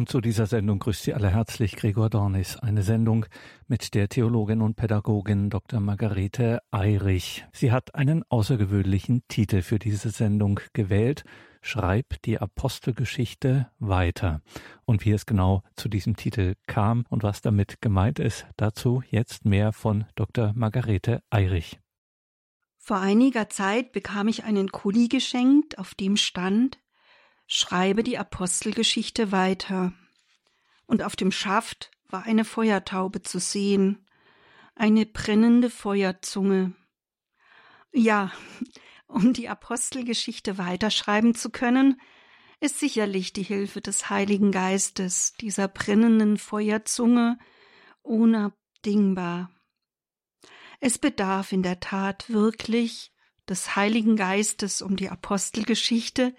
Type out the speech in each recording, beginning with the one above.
Und zu dieser Sendung grüßt Sie alle herzlich Gregor Dornis. Eine Sendung mit der Theologin und Pädagogin Dr. Margarete Eirich. Sie hat einen außergewöhnlichen Titel für diese Sendung gewählt. Schreib die Apostelgeschichte weiter. Und wie es genau zu diesem Titel kam und was damit gemeint ist, dazu jetzt mehr von Dr. Margarete Eirich. Vor einiger Zeit bekam ich einen Kuli geschenkt, auf dem stand Schreibe die Apostelgeschichte weiter. Und auf dem Schaft war eine Feuertaube zu sehen, eine brennende Feuerzunge. Ja, um die Apostelgeschichte weiterschreiben zu können, ist sicherlich die Hilfe des Heiligen Geistes, dieser brennenden Feuerzunge, unabdingbar. Es bedarf in der Tat wirklich des Heiligen Geistes, um die Apostelgeschichte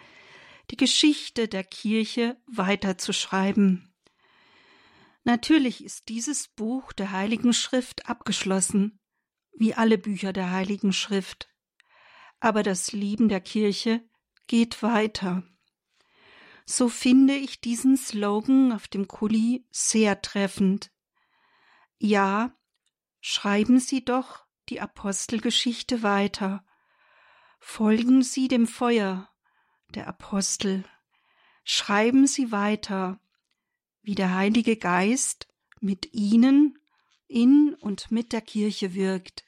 die Geschichte der Kirche weiterzuschreiben. Natürlich ist dieses Buch der Heiligen Schrift abgeschlossen, wie alle Bücher der Heiligen Schrift. Aber das Leben der Kirche geht weiter. So finde ich diesen Slogan auf dem Kuli sehr treffend. Ja, schreiben Sie doch die Apostelgeschichte weiter. Folgen Sie dem Feuer, der Apostel. Schreiben Sie weiter, wie der Heilige Geist mit Ihnen in und mit der Kirche wirkt.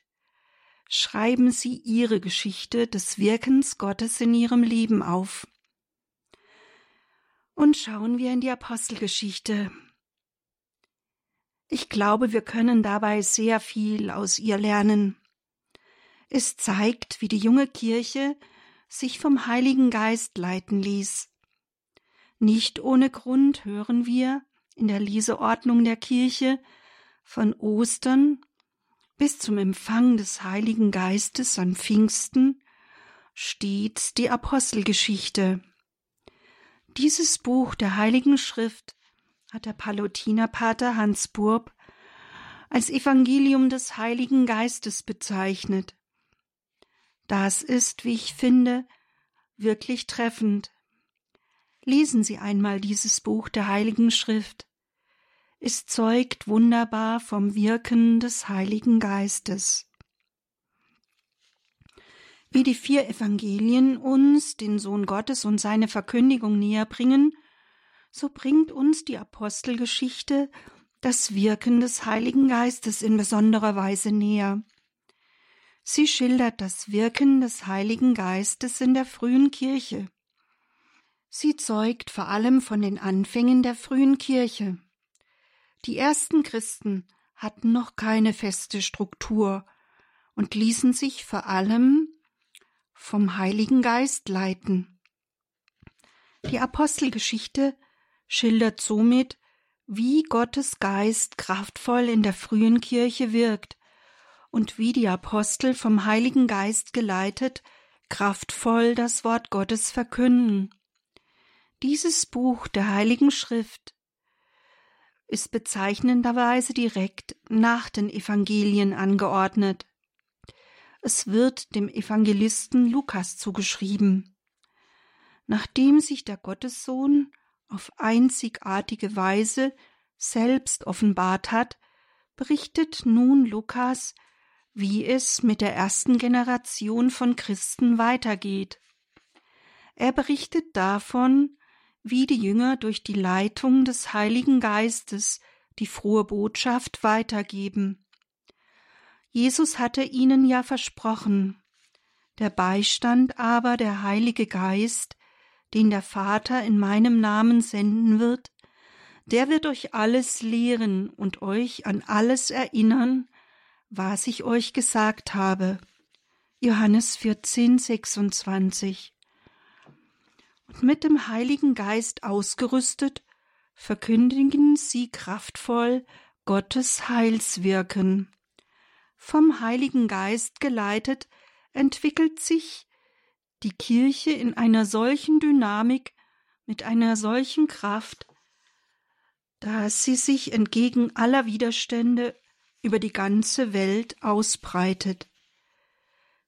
Schreiben Sie Ihre Geschichte des Wirkens Gottes in Ihrem Leben auf. Und schauen wir in die Apostelgeschichte. Ich glaube, wir können dabei sehr viel aus ihr lernen. Es zeigt, wie die junge Kirche sich vom Heiligen Geist leiten ließ. Nicht ohne Grund hören wir in der Leseordnung der Kirche von Ostern bis zum Empfang des Heiligen Geistes an Pfingsten stets die Apostelgeschichte. Dieses Buch der Heiligen Schrift hat der Palutinerpater Hans Burb als Evangelium des Heiligen Geistes bezeichnet. Das ist, wie ich finde, wirklich treffend. Lesen Sie einmal dieses Buch der Heiligen Schrift. Es zeugt wunderbar vom Wirken des Heiligen Geistes. Wie die vier Evangelien uns den Sohn Gottes und seine Verkündigung näher bringen, so bringt uns die Apostelgeschichte das Wirken des Heiligen Geistes in besonderer Weise näher. Sie schildert das Wirken des Heiligen Geistes in der frühen Kirche. Sie zeugt vor allem von den Anfängen der frühen Kirche. Die ersten Christen hatten noch keine feste Struktur und ließen sich vor allem vom Heiligen Geist leiten. Die Apostelgeschichte schildert somit, wie Gottes Geist kraftvoll in der frühen Kirche wirkt und wie die Apostel vom Heiligen Geist geleitet kraftvoll das Wort Gottes verkünden. Dieses Buch der Heiligen Schrift ist bezeichnenderweise direkt nach den Evangelien angeordnet. Es wird dem Evangelisten Lukas zugeschrieben. Nachdem sich der Gottessohn auf einzigartige Weise selbst offenbart hat, berichtet nun Lukas wie es mit der ersten Generation von Christen weitergeht. Er berichtet davon, wie die Jünger durch die Leitung des Heiligen Geistes die frohe Botschaft weitergeben. Jesus hatte ihnen ja versprochen, der Beistand aber, der Heilige Geist, den der Vater in meinem Namen senden wird, der wird euch alles lehren und euch an alles erinnern, was ich euch gesagt habe. Johannes 14, 26. Und mit dem Heiligen Geist ausgerüstet, verkündigen sie kraftvoll Gottes Heilswirken. Vom Heiligen Geist geleitet, entwickelt sich die Kirche in einer solchen Dynamik, mit einer solchen Kraft, dass sie sich entgegen aller Widerstände über die ganze Welt ausbreitet.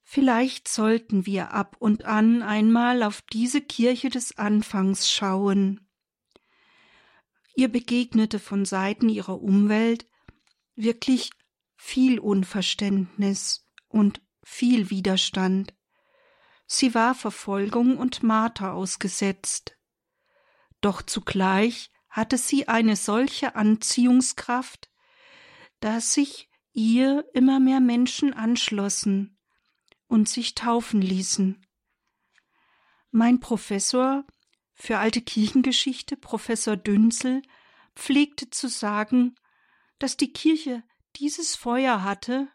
Vielleicht sollten wir ab und an einmal auf diese Kirche des Anfangs schauen. Ihr begegnete von Seiten ihrer Umwelt wirklich viel Unverständnis und viel Widerstand. Sie war Verfolgung und Marter ausgesetzt. Doch zugleich hatte sie eine solche Anziehungskraft, dass sich ihr immer mehr Menschen anschlossen und sich taufen ließen. Mein Professor für alte Kirchengeschichte, Professor Dünzel, pflegte zu sagen, dass die Kirche dieses Feuer hatte,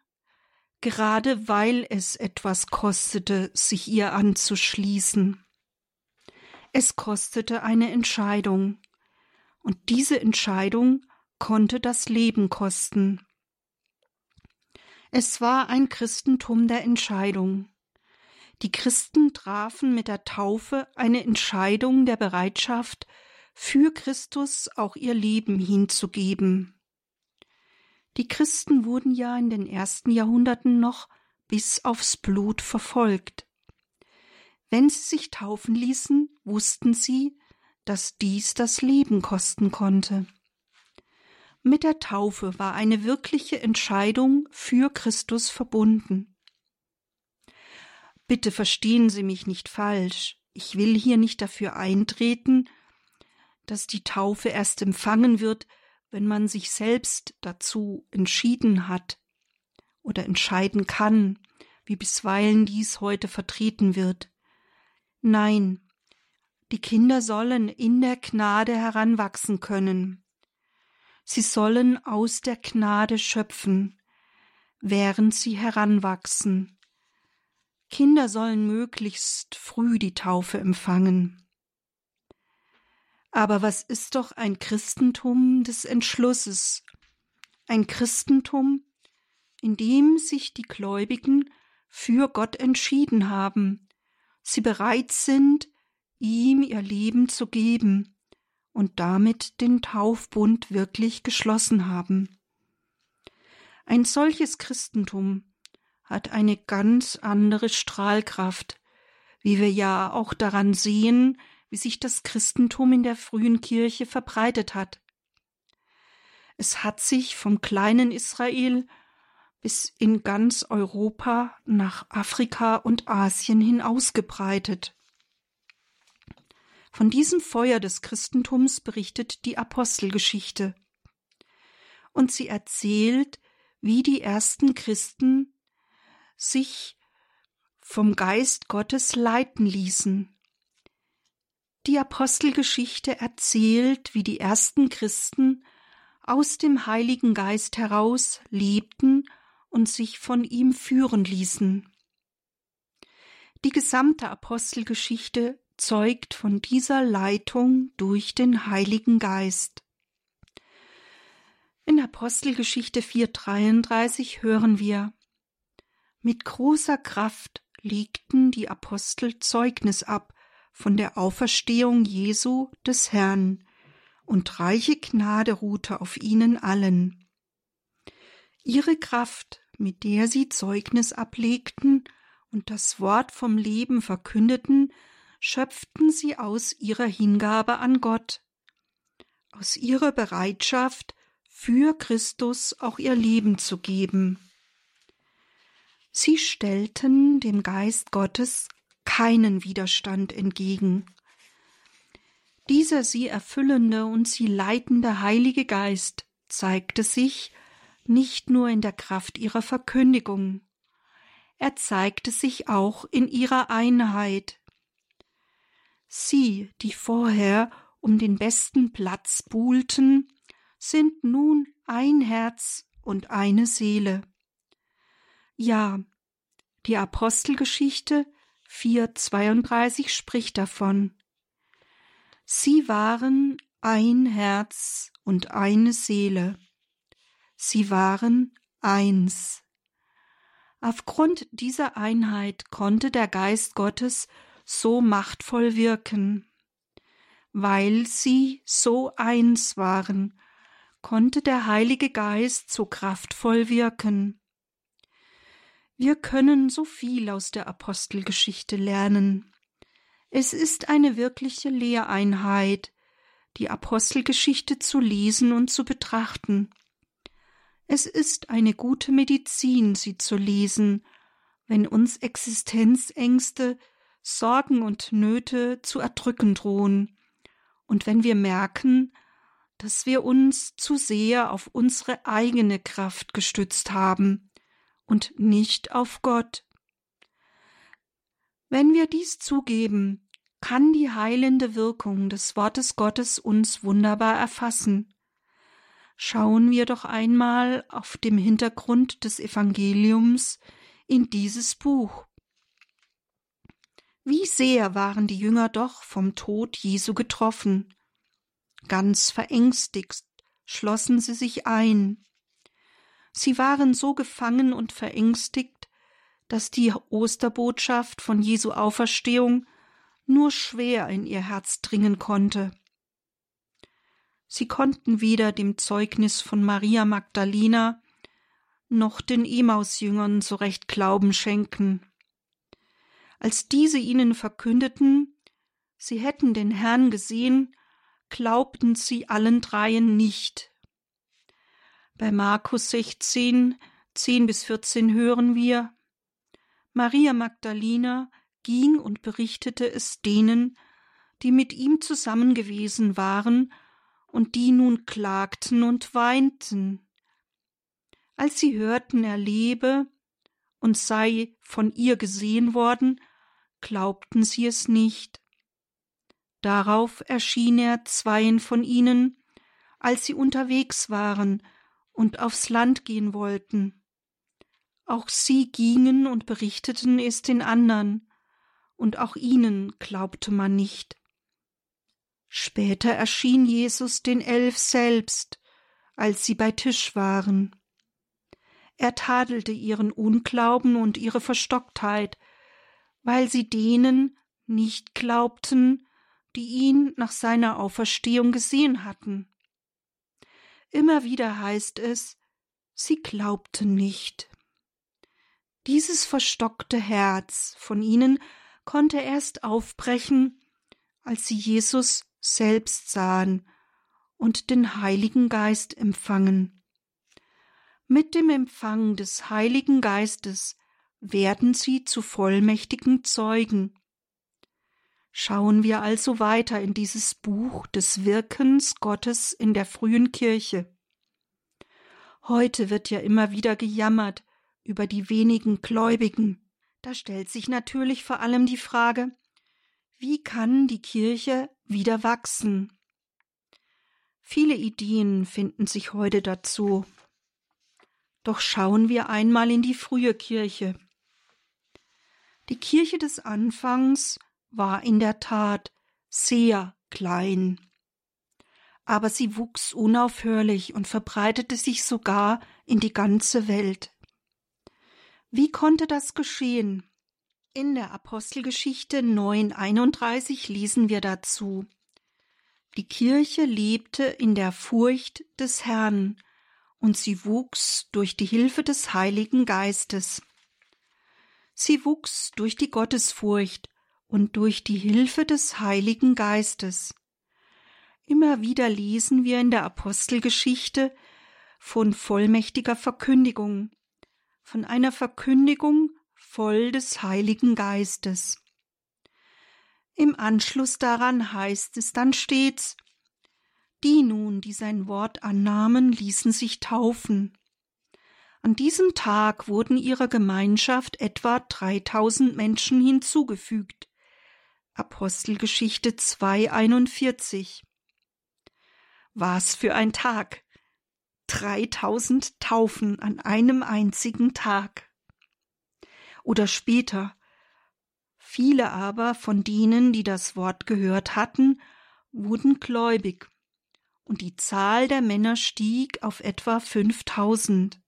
gerade weil es etwas kostete, sich ihr anzuschließen. Es kostete eine Entscheidung, und diese Entscheidung konnte das Leben kosten. Es war ein Christentum der Entscheidung. Die Christen trafen mit der Taufe eine Entscheidung der Bereitschaft, für Christus auch ihr Leben hinzugeben. Die Christen wurden ja in den ersten Jahrhunderten noch bis aufs Blut verfolgt. Wenn sie sich taufen ließen, wussten sie, dass dies das Leben kosten konnte. Mit der Taufe war eine wirkliche Entscheidung für Christus verbunden. Bitte verstehen Sie mich nicht falsch. Ich will hier nicht dafür eintreten, dass die Taufe erst empfangen wird, wenn man sich selbst dazu entschieden hat oder entscheiden kann, wie bisweilen dies heute vertreten wird. Nein, die Kinder sollen in der Gnade heranwachsen können. Sie sollen aus der Gnade schöpfen, während sie heranwachsen. Kinder sollen möglichst früh die Taufe empfangen. Aber was ist doch ein Christentum des Entschlusses, ein Christentum, in dem sich die Gläubigen für Gott entschieden haben, sie bereit sind, ihm ihr Leben zu geben und damit den Taufbund wirklich geschlossen haben. Ein solches Christentum hat eine ganz andere Strahlkraft, wie wir ja auch daran sehen, wie sich das Christentum in der frühen Kirche verbreitet hat. Es hat sich vom kleinen Israel bis in ganz Europa nach Afrika und Asien hin ausgebreitet. Von diesem Feuer des Christentums berichtet die Apostelgeschichte. Und sie erzählt, wie die ersten Christen sich vom Geist Gottes leiten ließen. Die Apostelgeschichte erzählt, wie die ersten Christen aus dem Heiligen Geist heraus lebten und sich von ihm führen ließen. Die gesamte Apostelgeschichte zeugt von dieser Leitung durch den Heiligen Geist. In Apostelgeschichte 4.33 hören wir, mit großer Kraft legten die Apostel Zeugnis ab von der Auferstehung Jesu des Herrn, und reiche Gnade ruhte auf ihnen allen. Ihre Kraft, mit der sie Zeugnis ablegten und das Wort vom Leben verkündeten, schöpften sie aus ihrer Hingabe an Gott, aus ihrer Bereitschaft, für Christus auch ihr Leben zu geben. Sie stellten dem Geist Gottes keinen Widerstand entgegen. Dieser sie erfüllende und sie leitende Heilige Geist zeigte sich nicht nur in der Kraft ihrer Verkündigung, er zeigte sich auch in ihrer Einheit. Sie, die vorher um den besten Platz buhlten, sind nun ein Herz und eine Seele. Ja, die Apostelgeschichte 4,32 spricht davon. Sie waren ein Herz und eine Seele. Sie waren eins. Aufgrund dieser Einheit konnte der Geist Gottes so machtvoll wirken. Weil sie so eins waren, konnte der Heilige Geist so kraftvoll wirken. Wir können so viel aus der Apostelgeschichte lernen. Es ist eine wirkliche Lehreinheit, die Apostelgeschichte zu lesen und zu betrachten. Es ist eine gute Medizin, sie zu lesen, wenn uns Existenzängste, Sorgen und Nöte zu erdrücken drohen, und wenn wir merken, dass wir uns zu sehr auf unsere eigene Kraft gestützt haben und nicht auf Gott. Wenn wir dies zugeben, kann die heilende Wirkung des Wortes Gottes uns wunderbar erfassen. Schauen wir doch einmal auf dem Hintergrund des Evangeliums in dieses Buch. Wie sehr waren die Jünger doch vom Tod Jesu getroffen. Ganz verängstigt schlossen sie sich ein. Sie waren so gefangen und verängstigt, dass die Osterbotschaft von Jesu Auferstehung nur schwer in ihr Herz dringen konnte. Sie konnten weder dem Zeugnis von Maria Magdalena noch den Emausjüngern so recht Glauben schenken. Als diese ihnen verkündeten, sie hätten den Herrn gesehen, glaubten sie allen dreien nicht. Bei Markus 16, 10 bis 14 hören wir, Maria Magdalena ging und berichtete es denen, die mit ihm zusammen gewesen waren und die nun klagten und weinten. Als sie hörten, er lebe und sei von ihr gesehen worden, glaubten sie es nicht. Darauf erschien er zweien von ihnen, als sie unterwegs waren und aufs Land gehen wollten. Auch sie gingen und berichteten es den andern, und auch ihnen glaubte man nicht. Später erschien Jesus den Elf selbst, als sie bei Tisch waren. Er tadelte ihren Unglauben und ihre Verstocktheit, weil sie denen nicht glaubten, die ihn nach seiner Auferstehung gesehen hatten. Immer wieder heißt es, sie glaubten nicht. Dieses verstockte Herz von ihnen konnte erst aufbrechen, als sie Jesus selbst sahen und den Heiligen Geist empfangen. Mit dem Empfang des Heiligen Geistes werden sie zu vollmächtigen Zeugen. Schauen wir also weiter in dieses Buch des Wirkens Gottes in der frühen Kirche. Heute wird ja immer wieder gejammert über die wenigen Gläubigen. Da stellt sich natürlich vor allem die Frage, wie kann die Kirche wieder wachsen? Viele Ideen finden sich heute dazu. Doch schauen wir einmal in die frühe Kirche. Die Kirche des Anfangs war in der Tat sehr klein. Aber sie wuchs unaufhörlich und verbreitete sich sogar in die ganze Welt. Wie konnte das geschehen? In der Apostelgeschichte 9.31 lesen wir dazu. Die Kirche lebte in der Furcht des Herrn, und sie wuchs durch die Hilfe des Heiligen Geistes. Sie wuchs durch die Gottesfurcht und durch die Hilfe des Heiligen Geistes. Immer wieder lesen wir in der Apostelgeschichte von vollmächtiger Verkündigung, von einer Verkündigung voll des Heiligen Geistes. Im Anschluss daran heißt es dann stets, die nun, die sein Wort annahmen, ließen sich taufen. An diesem Tag wurden ihrer Gemeinschaft etwa dreitausend Menschen hinzugefügt. Apostelgeschichte 2,41 Was für ein Tag! 3000 Taufen an einem einzigen Tag. Oder später. Viele aber von denen, die das Wort gehört hatten, wurden gläubig, und die Zahl der Männer stieg auf etwa 5000.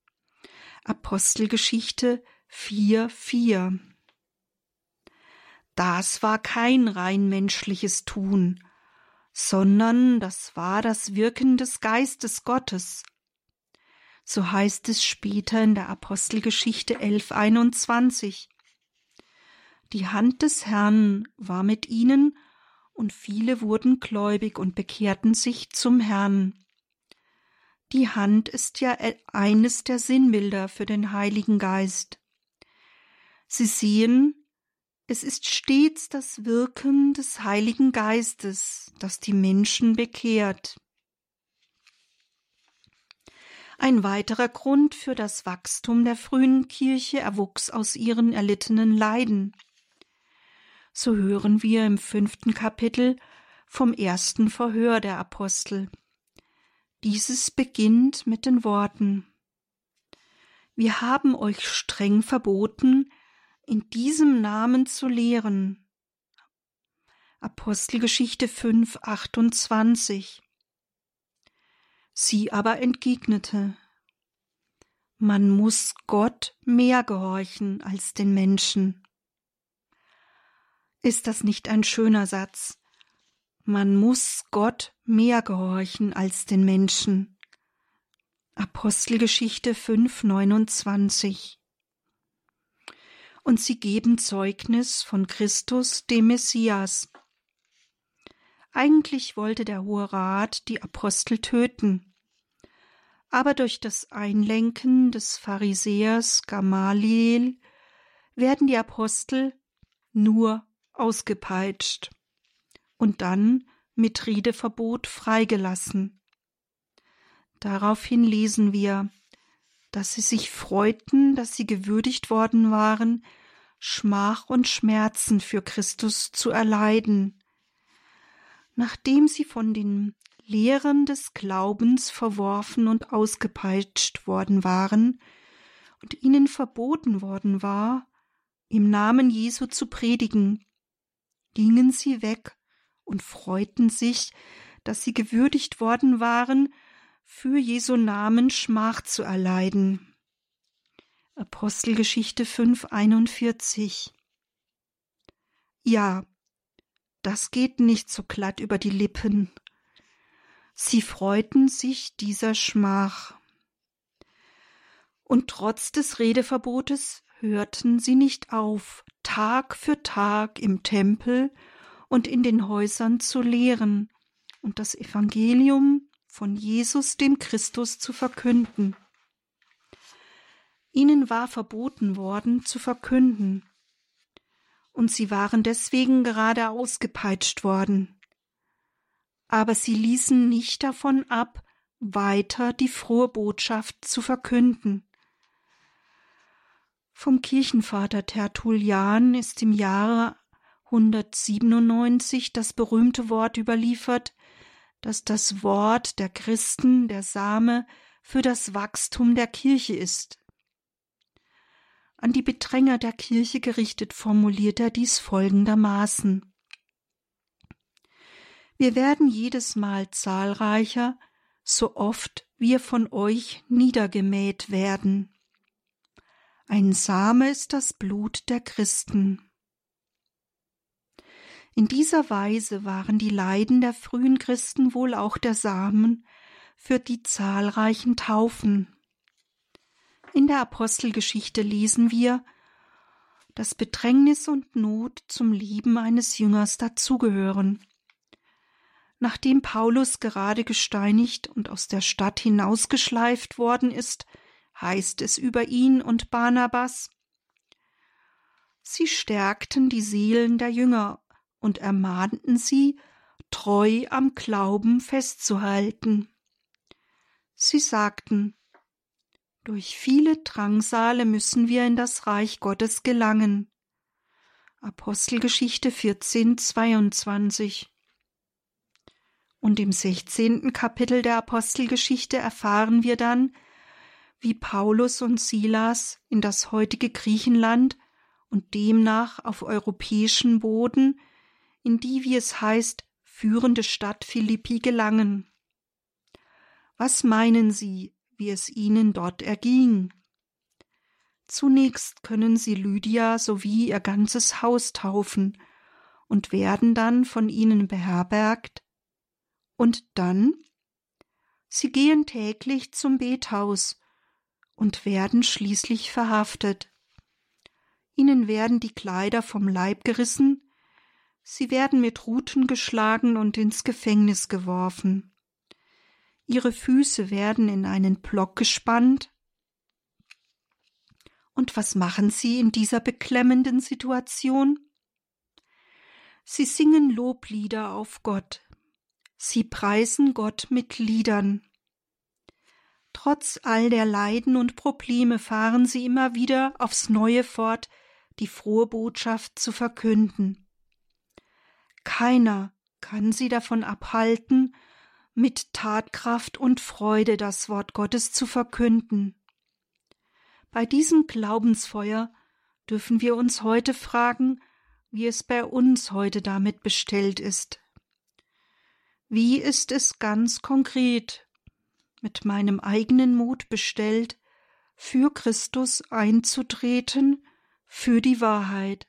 Apostelgeschichte 4,4 Das war kein rein menschliches Tun, sondern das war das Wirken des Geistes Gottes, so heißt es später in der Apostelgeschichte 11.21. Die Hand des Herrn war mit ihnen, und viele wurden gläubig und bekehrten sich zum Herrn. Die Hand ist ja e-, eines der Sinnbilder für den Heiligen Geist. Sie sehen, es ist stets das Wirken des Heiligen Geistes, das die Menschen bekehrt. Ein weiterer Grund für das Wachstum der frühen Kirche erwuchs aus ihren erlittenen Leiden. So hören wir im fünften Kapitel vom ersten Verhör der Apostel. Dieses beginnt mit den Worten Wir haben euch streng verboten, in diesem Namen zu lehren. Apostelgeschichte 5, 28. Sie aber entgegnete, man muss Gott mehr gehorchen als den Menschen. Ist das nicht ein schöner Satz? Man muss Gott mehr gehorchen als den Menschen. Apostelgeschichte 5, 29 und sie geben Zeugnis von Christus, dem Messias. Eigentlich wollte der Hohe Rat die Apostel töten, aber durch das Einlenken des Pharisäers Gamaliel werden die Apostel nur ausgepeitscht und dann mit Redeverbot freigelassen. Daraufhin lesen wir dass sie sich freuten, dass sie gewürdigt worden waren, Schmach und Schmerzen für Christus zu erleiden. Nachdem sie von den Lehren des Glaubens verworfen und ausgepeitscht worden waren und ihnen verboten worden war, im Namen Jesu zu predigen, gingen sie weg und freuten sich, dass sie gewürdigt worden waren, für Jesu Namen Schmach zu erleiden. Apostelgeschichte 5,41 Ja, das geht nicht so glatt über die Lippen. Sie freuten sich dieser Schmach. Und trotz des Redeverbotes hörten sie nicht auf, Tag für Tag im Tempel und in den Häusern zu lehren und das Evangelium von Jesus dem Christus zu verkünden. Ihnen war verboten worden zu verkünden, und sie waren deswegen gerade ausgepeitscht worden. Aber sie ließen nicht davon ab, weiter die frohe Botschaft zu verkünden. Vom Kirchenvater Tertullian ist im Jahre 197 das berühmte Wort überliefert, dass das Wort der Christen der Same für das Wachstum der Kirche ist. An die Bedränger der Kirche gerichtet formuliert er dies folgendermaßen Wir werden jedes Mal zahlreicher, so oft wir von euch niedergemäht werden. Ein Same ist das Blut der Christen. In dieser Weise waren die Leiden der frühen Christen wohl auch der Samen für die zahlreichen Taufen. In der Apostelgeschichte lesen wir, dass Bedrängnis und Not zum Leben eines Jüngers dazugehören. Nachdem Paulus gerade gesteinigt und aus der Stadt hinausgeschleift worden ist, heißt es über ihn und Barnabas Sie stärkten die Seelen der Jünger und ermahnten sie, treu am Glauben festzuhalten. Sie sagten, durch viele Drangsale müssen wir in das Reich Gottes gelangen. Apostelgeschichte 14, 22. Und im sechzehnten Kapitel der Apostelgeschichte erfahren wir dann, wie Paulus und Silas in das heutige Griechenland und demnach auf europäischen Boden in die, wie es heißt, führende Stadt Philippi gelangen. Was meinen Sie, wie es ihnen dort erging? Zunächst können sie Lydia sowie ihr ganzes Haus taufen und werden dann von ihnen beherbergt. Und dann? Sie gehen täglich zum Bethaus und werden schließlich verhaftet. Ihnen werden die Kleider vom Leib gerissen, Sie werden mit Ruten geschlagen und ins Gefängnis geworfen. Ihre Füße werden in einen Block gespannt. Und was machen sie in dieser beklemmenden Situation? Sie singen Loblieder auf Gott. Sie preisen Gott mit Liedern. Trotz all der Leiden und Probleme fahren sie immer wieder aufs Neue fort, die frohe Botschaft zu verkünden. Keiner kann sie davon abhalten, mit Tatkraft und Freude das Wort Gottes zu verkünden. Bei diesem Glaubensfeuer dürfen wir uns heute fragen, wie es bei uns heute damit bestellt ist. Wie ist es ganz konkret mit meinem eigenen Mut bestellt, für Christus einzutreten, für die Wahrheit?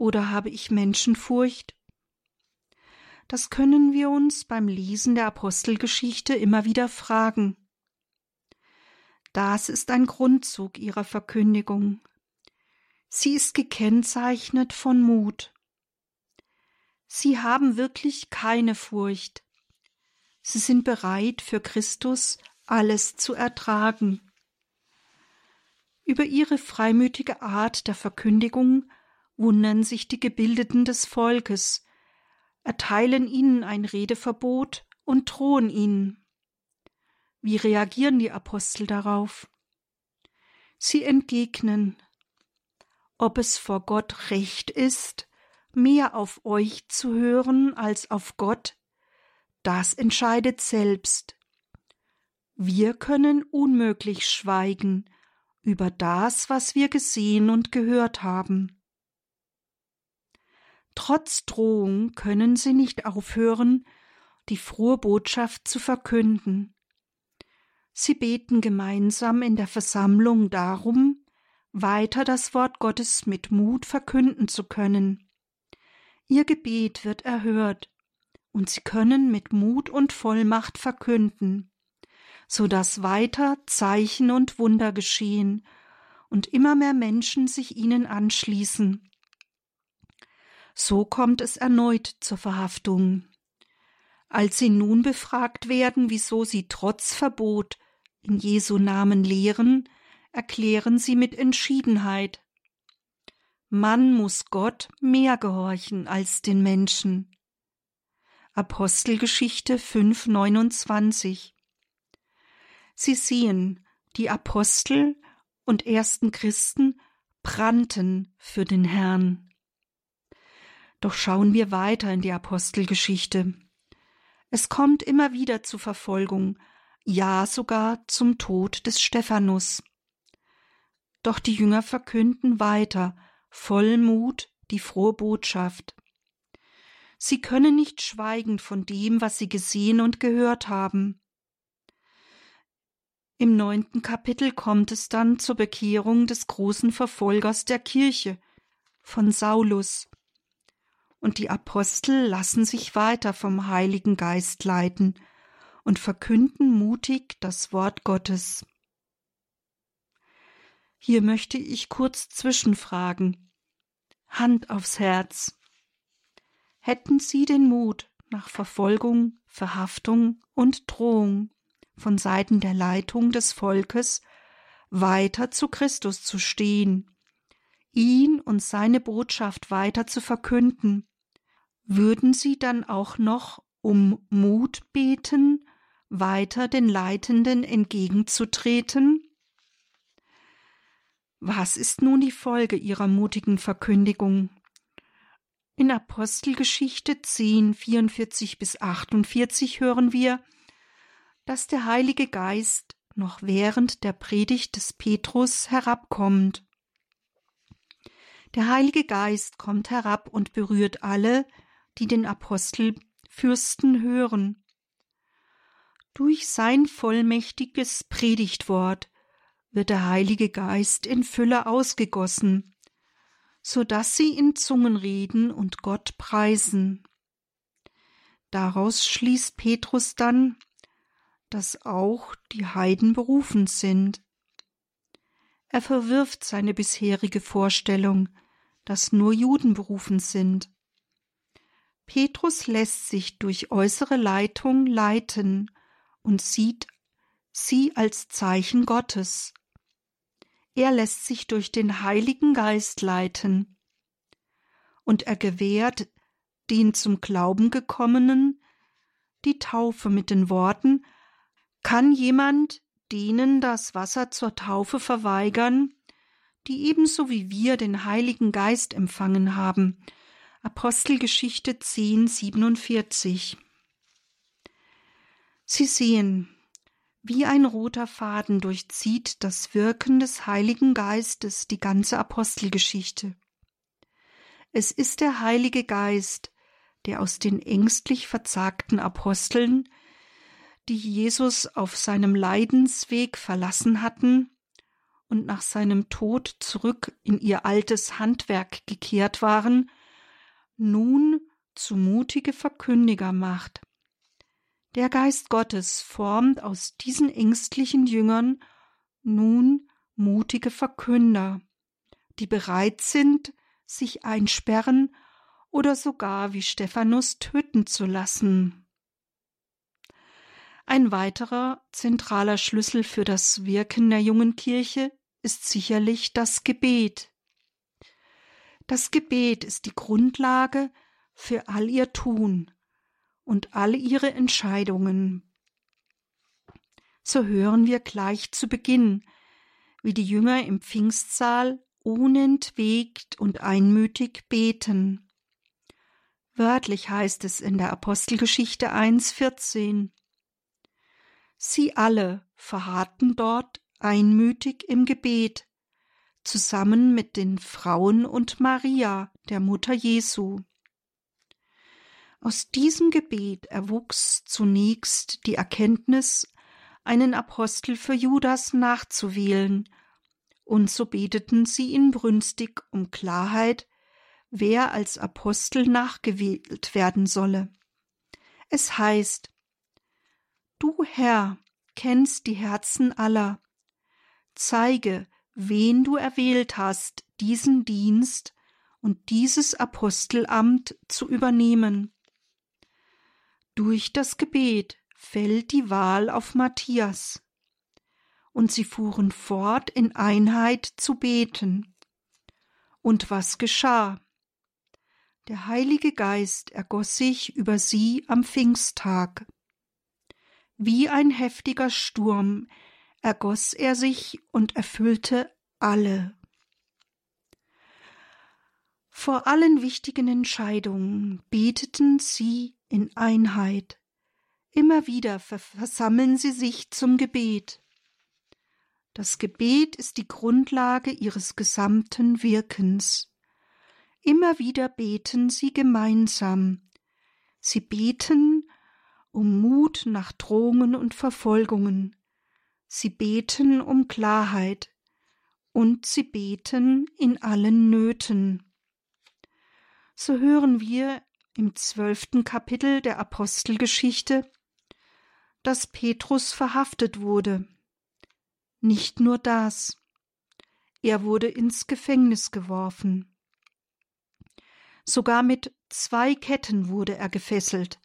Oder habe ich Menschenfurcht? Das können wir uns beim Lesen der Apostelgeschichte immer wieder fragen. Das ist ein Grundzug ihrer Verkündigung. Sie ist gekennzeichnet von Mut. Sie haben wirklich keine Furcht. Sie sind bereit, für Christus alles zu ertragen. Über ihre freimütige Art der Verkündigung wundern sich die Gebildeten des Volkes, erteilen ihnen ein Redeverbot und drohen ihnen. Wie reagieren die Apostel darauf? Sie entgegnen, ob es vor Gott recht ist, mehr auf euch zu hören als auf Gott, das entscheidet selbst. Wir können unmöglich schweigen über das, was wir gesehen und gehört haben. Trotz Drohung können sie nicht aufhören, die frohe Botschaft zu verkünden. Sie beten gemeinsam in der Versammlung darum, weiter das Wort Gottes mit Mut verkünden zu können. Ihr Gebet wird erhört, und sie können mit Mut und Vollmacht verkünden, so dass weiter Zeichen und Wunder geschehen und immer mehr Menschen sich ihnen anschließen. So kommt es erneut zur Verhaftung. Als sie nun befragt werden, wieso sie trotz Verbot in Jesu Namen lehren, erklären sie mit Entschiedenheit. Man muss Gott mehr gehorchen als den Menschen. Apostelgeschichte 5,29 Sie sehen, die Apostel und ersten Christen brannten für den Herrn. Doch schauen wir weiter in die Apostelgeschichte. Es kommt immer wieder zu Verfolgung, ja sogar zum Tod des Stephanus. Doch die Jünger verkünden weiter, voll Mut, die frohe Botschaft. Sie können nicht schweigen von dem, was sie gesehen und gehört haben. Im neunten Kapitel kommt es dann zur Bekehrung des großen Verfolgers der Kirche, von Saulus und die Apostel lassen sich weiter vom Heiligen Geist leiten und verkünden mutig das Wort Gottes. Hier möchte ich kurz zwischenfragen. Hand aufs Herz. Hätten Sie den Mut, nach Verfolgung, Verhaftung und Drohung von Seiten der Leitung des Volkes weiter zu Christus zu stehen, ihn und seine Botschaft weiter zu verkünden, würden Sie dann auch noch um Mut beten, weiter den Leitenden entgegenzutreten? Was ist nun die Folge Ihrer mutigen Verkündigung? In Apostelgeschichte 10, 44 bis 48 hören wir, dass der Heilige Geist noch während der Predigt des Petrus herabkommt. Der Heilige Geist kommt herab und berührt alle, die den Apostelfürsten hören. Durch sein vollmächtiges Predigtwort wird der Heilige Geist in Fülle ausgegossen, so dass sie in Zungen reden und Gott preisen. Daraus schließt Petrus dann, dass auch die Heiden berufen sind. Er verwirft seine bisherige Vorstellung, dass nur Juden berufen sind. Petrus lässt sich durch äußere Leitung leiten und sieht sie als Zeichen Gottes. Er lässt sich durch den Heiligen Geist leiten, und er gewährt den zum Glauben gekommenen die Taufe mit den Worten Kann jemand denen das Wasser zur Taufe verweigern, die ebenso wie wir den Heiligen Geist empfangen haben. Apostelgeschichte 10, 47. Sie sehen, wie ein roter Faden durchzieht das Wirken des Heiligen Geistes die ganze Apostelgeschichte. Es ist der Heilige Geist, der aus den ängstlich verzagten Aposteln, die Jesus auf seinem Leidensweg verlassen hatten und nach seinem Tod zurück in ihr altes Handwerk gekehrt waren, nun zu mutige Verkündiger macht. Der Geist Gottes formt aus diesen ängstlichen Jüngern nun mutige Verkünder, die bereit sind, sich einsperren oder sogar wie Stephanus töten zu lassen. Ein weiterer zentraler Schlüssel für das Wirken der jungen Kirche ist sicherlich das Gebet. Das Gebet ist die Grundlage für all ihr Tun und all ihre Entscheidungen. So hören wir gleich zu Beginn, wie die Jünger im Pfingstsaal unentwegt und einmütig beten. Wörtlich heißt es in der Apostelgeschichte 1,14. Sie alle verharrten dort einmütig im Gebet, zusammen mit den Frauen und Maria, der Mutter Jesu. Aus diesem Gebet erwuchs zunächst die Erkenntnis, einen Apostel für Judas nachzuwählen, und so beteten sie inbrünstig um Klarheit wer als Apostel nachgewählt werden solle. Es heißt, Du Herr kennst die Herzen aller, zeige, wen du erwählt hast, diesen Dienst und dieses Apostelamt zu übernehmen. Durch das Gebet fällt die Wahl auf Matthias, und sie fuhren fort in Einheit zu beten. Und was geschah? Der Heilige Geist ergoss sich über sie am Pfingsttag. Wie ein heftiger Sturm ergoss er sich und erfüllte alle. Vor allen wichtigen Entscheidungen beteten sie in Einheit. Immer wieder versammeln sie sich zum Gebet. Das Gebet ist die Grundlage ihres gesamten Wirkens. Immer wieder beten sie gemeinsam. Sie beten um Mut nach Drohungen und Verfolgungen. Sie beten um Klarheit und sie beten in allen Nöten. So hören wir im zwölften Kapitel der Apostelgeschichte, dass Petrus verhaftet wurde. Nicht nur das, er wurde ins Gefängnis geworfen. Sogar mit zwei Ketten wurde er gefesselt,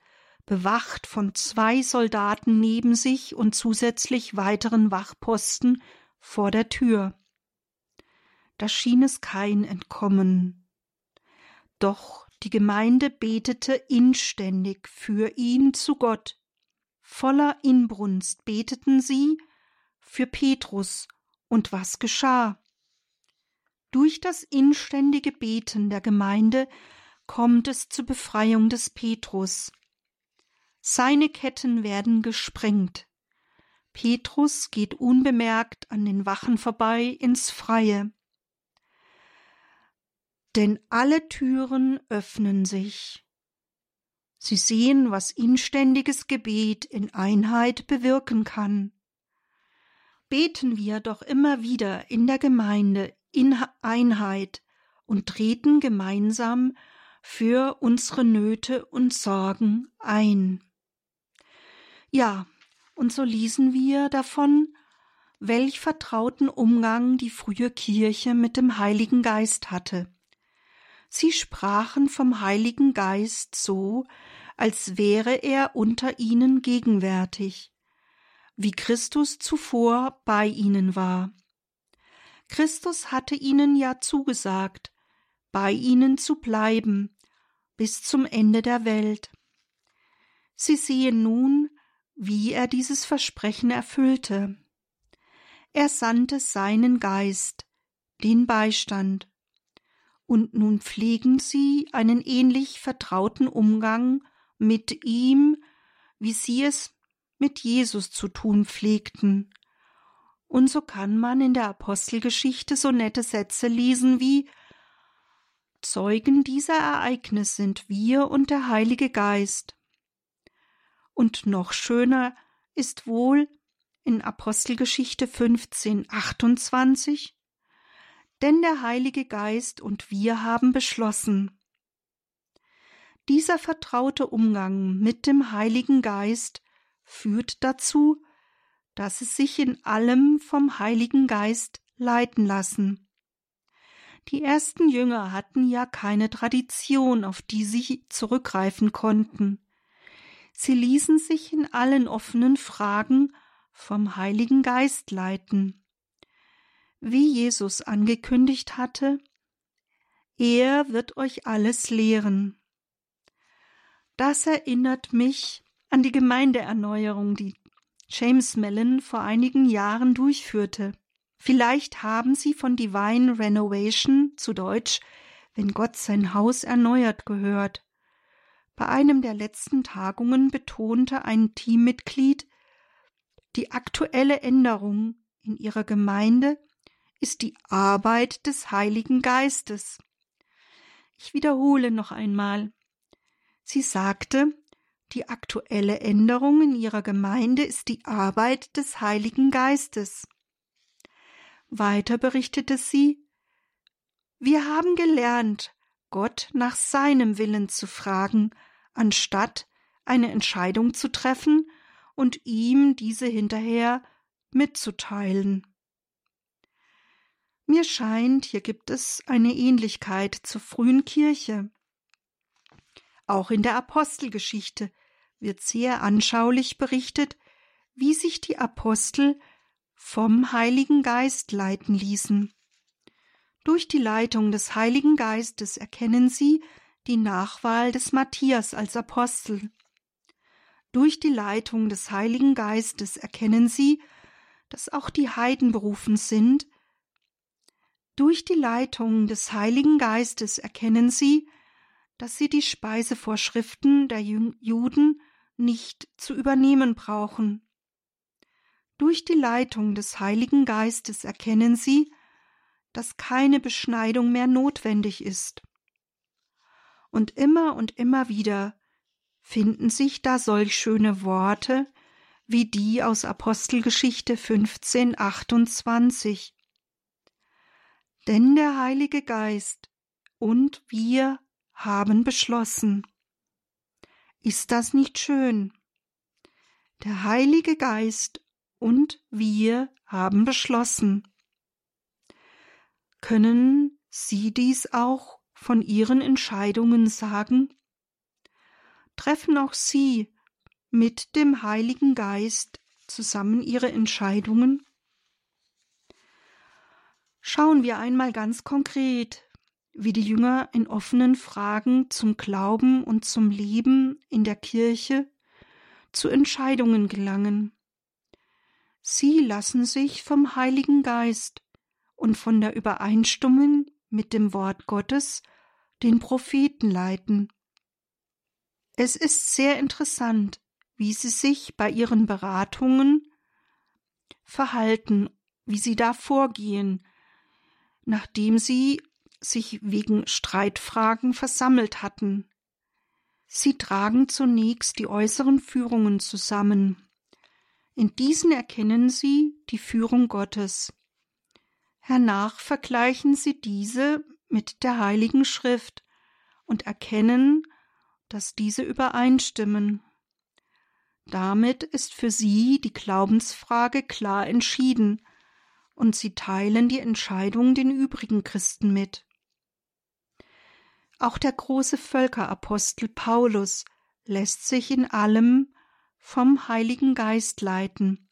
bewacht von zwei Soldaten neben sich und zusätzlich weiteren Wachposten vor der Tür. Da schien es kein Entkommen. Doch die Gemeinde betete inständig für ihn zu Gott. Voller Inbrunst beteten sie für Petrus, und was geschah? Durch das inständige Beten der Gemeinde kommt es zur Befreiung des Petrus. Seine Ketten werden gesprengt. Petrus geht unbemerkt an den Wachen vorbei ins Freie. Denn alle Türen öffnen sich. Sie sehen, was inständiges Gebet in Einheit bewirken kann. Beten wir doch immer wieder in der Gemeinde in Einheit und treten gemeinsam für unsere Nöte und Sorgen ein. Ja, und so lesen wir davon, welch vertrauten Umgang die frühe Kirche mit dem Heiligen Geist hatte. Sie sprachen vom Heiligen Geist so, als wäre er unter ihnen gegenwärtig, wie Christus zuvor bei ihnen war. Christus hatte ihnen ja zugesagt, bei ihnen zu bleiben bis zum Ende der Welt. Sie sehen nun, wie er dieses Versprechen erfüllte. Er sandte seinen Geist, den Beistand, und nun pflegen sie einen ähnlich vertrauten Umgang mit ihm, wie sie es mit Jesus zu tun pflegten. Und so kann man in der Apostelgeschichte so nette Sätze lesen wie Zeugen dieser Ereignis sind wir und der Heilige Geist. Und noch schöner ist wohl in Apostelgeschichte 15, 28, denn der Heilige Geist und wir haben beschlossen. Dieser vertraute Umgang mit dem Heiligen Geist führt dazu, dass es sich in allem vom Heiligen Geist leiten lassen. Die ersten Jünger hatten ja keine Tradition, auf die sie zurückgreifen konnten. Sie ließen sich in allen offenen Fragen vom Heiligen Geist leiten. Wie Jesus angekündigt hatte, er wird euch alles lehren. Das erinnert mich an die Gemeindeerneuerung, die James Mellon vor einigen Jahren durchführte. Vielleicht haben Sie von Divine Renovation zu Deutsch, wenn Gott sein Haus erneuert gehört. Bei einem der letzten Tagungen betonte ein Teammitglied, die aktuelle Änderung in ihrer Gemeinde ist die Arbeit des Heiligen Geistes. Ich wiederhole noch einmal. Sie sagte, die aktuelle Änderung in ihrer Gemeinde ist die Arbeit des Heiligen Geistes. Weiter berichtete sie, wir haben gelernt, Gott nach seinem Willen zu fragen, anstatt eine Entscheidung zu treffen und ihm diese hinterher mitzuteilen. Mir scheint, hier gibt es eine Ähnlichkeit zur frühen Kirche. Auch in der Apostelgeschichte wird sehr anschaulich berichtet, wie sich die Apostel vom Heiligen Geist leiten ließen. Durch die Leitung des Heiligen Geistes erkennen sie die Nachwahl des Matthias als Apostel. Durch die Leitung des Heiligen Geistes erkennen sie, dass auch die Heiden berufen sind. Durch die Leitung des Heiligen Geistes erkennen sie, dass sie die Speisevorschriften der Juden nicht zu übernehmen brauchen. Durch die Leitung des Heiligen Geistes erkennen sie, dass keine Beschneidung mehr notwendig ist. Und immer und immer wieder finden sich da solch schöne Worte wie die aus Apostelgeschichte 15, 28. Denn der Heilige Geist und wir haben beschlossen. Ist das nicht schön? Der Heilige Geist und wir haben beschlossen. Können Sie dies auch von Ihren Entscheidungen sagen? Treffen auch Sie mit dem Heiligen Geist zusammen Ihre Entscheidungen? Schauen wir einmal ganz konkret wie die Jünger in offenen Fragen zum Glauben und zum Leben in der Kirche zu Entscheidungen gelangen. Sie lassen sich vom Heiligen Geist und von der Übereinstimmung mit dem Wort Gottes, den Propheten leiten. Es ist sehr interessant, wie sie sich bei ihren Beratungen verhalten, wie sie da vorgehen, nachdem sie sich wegen Streitfragen versammelt hatten. Sie tragen zunächst die äußeren Führungen zusammen. In diesen erkennen sie die Führung Gottes. Hernach vergleichen sie diese mit der Heiligen Schrift und erkennen, dass diese übereinstimmen. Damit ist für sie die Glaubensfrage klar entschieden, und sie teilen die Entscheidung den übrigen Christen mit. Auch der große Völkerapostel Paulus lässt sich in allem vom Heiligen Geist leiten.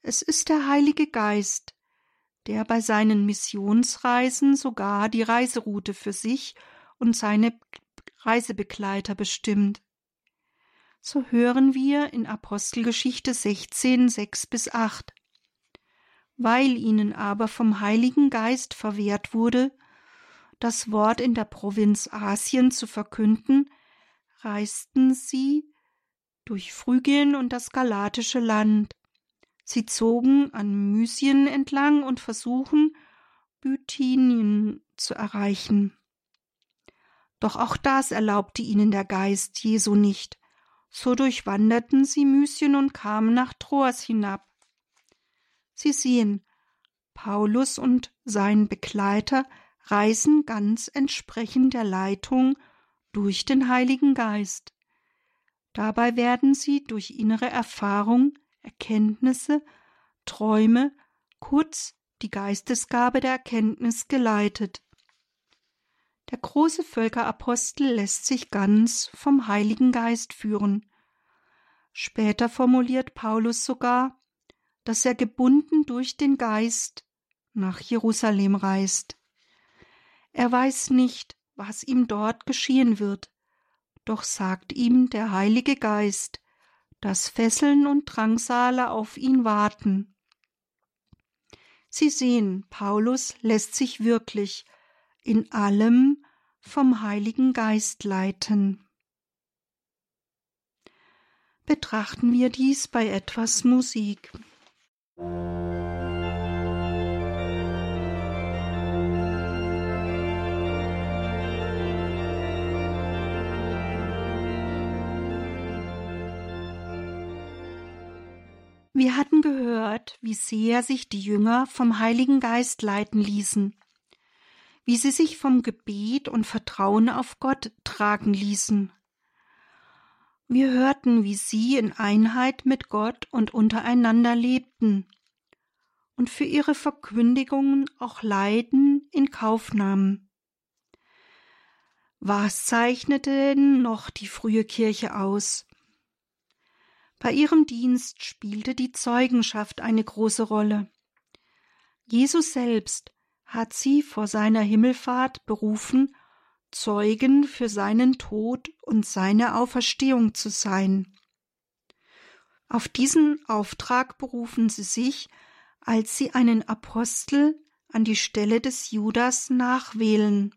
Es ist der Heilige Geist, der bei seinen Missionsreisen sogar die Reiseroute für sich und seine Reisebegleiter bestimmt. So hören wir in Apostelgeschichte 16, 6 bis 8. Weil ihnen aber vom Heiligen Geist verwehrt wurde, das Wort in der Provinz Asien zu verkünden, reisten sie durch Phrygien und das galatische Land. Sie zogen an Mysien entlang und versuchen, Bithynien zu erreichen. Doch auch das erlaubte ihnen der Geist Jesu nicht. So durchwanderten sie Mysien und kamen nach Troas hinab. Sie sehen, Paulus und sein Begleiter reisen ganz entsprechend der Leitung durch den Heiligen Geist. Dabei werden sie durch innere Erfahrung, Erkenntnisse, Träume, kurz die Geistesgabe der Erkenntnis geleitet. Der große Völkerapostel lässt sich ganz vom Heiligen Geist führen. Später formuliert Paulus sogar, dass er gebunden durch den Geist nach Jerusalem reist. Er weiß nicht, was ihm dort geschehen wird, doch sagt ihm der Heilige Geist, dass Fesseln und Drangsale auf ihn warten. Sie sehen, Paulus lässt sich wirklich in allem vom Heiligen Geist leiten. Betrachten wir dies bei etwas Musik. Wir hatten gehört, wie sehr sich die Jünger vom Heiligen Geist leiten ließen, wie sie sich vom Gebet und Vertrauen auf Gott tragen ließen. Wir hörten, wie sie in Einheit mit Gott und untereinander lebten und für ihre Verkündigungen auch Leiden in Kauf nahmen. Was zeichnete denn noch die frühe Kirche aus? Bei ihrem Dienst spielte die Zeugenschaft eine große Rolle. Jesus selbst hat sie vor seiner Himmelfahrt berufen, Zeugen für seinen Tod und seine Auferstehung zu sein. Auf diesen Auftrag berufen sie sich, als sie einen Apostel an die Stelle des Judas nachwählen.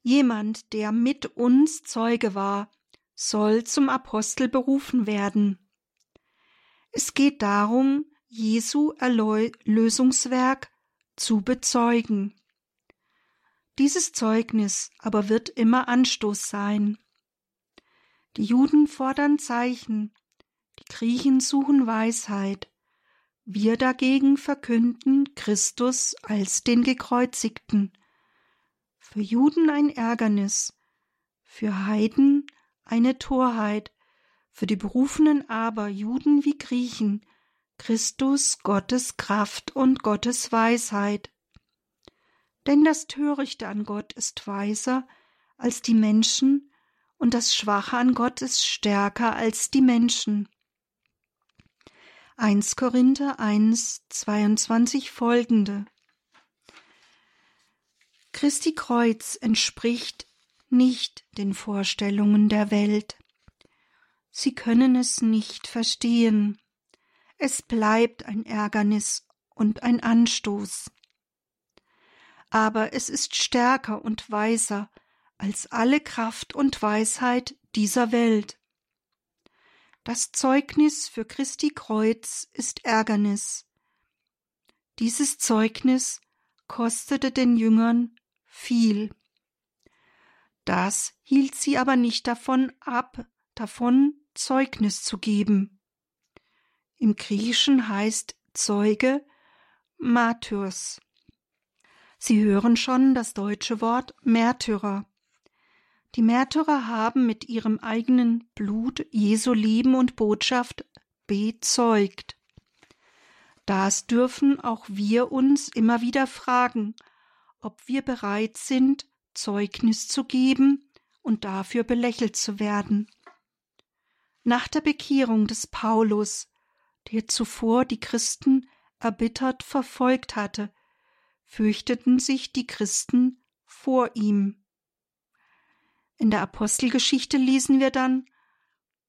Jemand, der mit uns Zeuge war, soll zum Apostel berufen werden. Es geht darum, Jesu Erlösungswerk zu bezeugen. Dieses Zeugnis aber wird immer Anstoß sein. Die Juden fordern Zeichen, die Griechen suchen Weisheit, wir dagegen verkünden Christus als den Gekreuzigten. Für Juden ein Ärgernis, für Heiden eine Torheit, für die Berufenen aber, Juden wie Griechen, Christus Gottes Kraft und Gottes Weisheit. Denn das Törichte an Gott ist weiser als die Menschen, und das Schwache an Gott ist stärker als die Menschen. 1 Korinther 1, 22 folgende. Christi Kreuz entspricht nicht den Vorstellungen der Welt. Sie können es nicht verstehen. Es bleibt ein Ärgernis und ein Anstoß. Aber es ist stärker und weiser als alle Kraft und Weisheit dieser Welt. Das Zeugnis für Christi Kreuz ist Ärgernis. Dieses Zeugnis kostete den Jüngern viel. Das hielt sie aber nicht davon ab, davon Zeugnis zu geben. Im Griechischen heißt Zeuge Martyrs. Sie hören schon das deutsche Wort Märtyrer. Die Märtyrer haben mit ihrem eigenen Blut Jesu Leben und Botschaft bezeugt. Das dürfen auch wir uns immer wieder fragen, ob wir bereit sind, Zeugnis zu geben und dafür belächelt zu werden. Nach der Bekehrung des Paulus, der zuvor die Christen erbittert verfolgt hatte, fürchteten sich die Christen vor ihm. In der Apostelgeschichte lesen wir dann,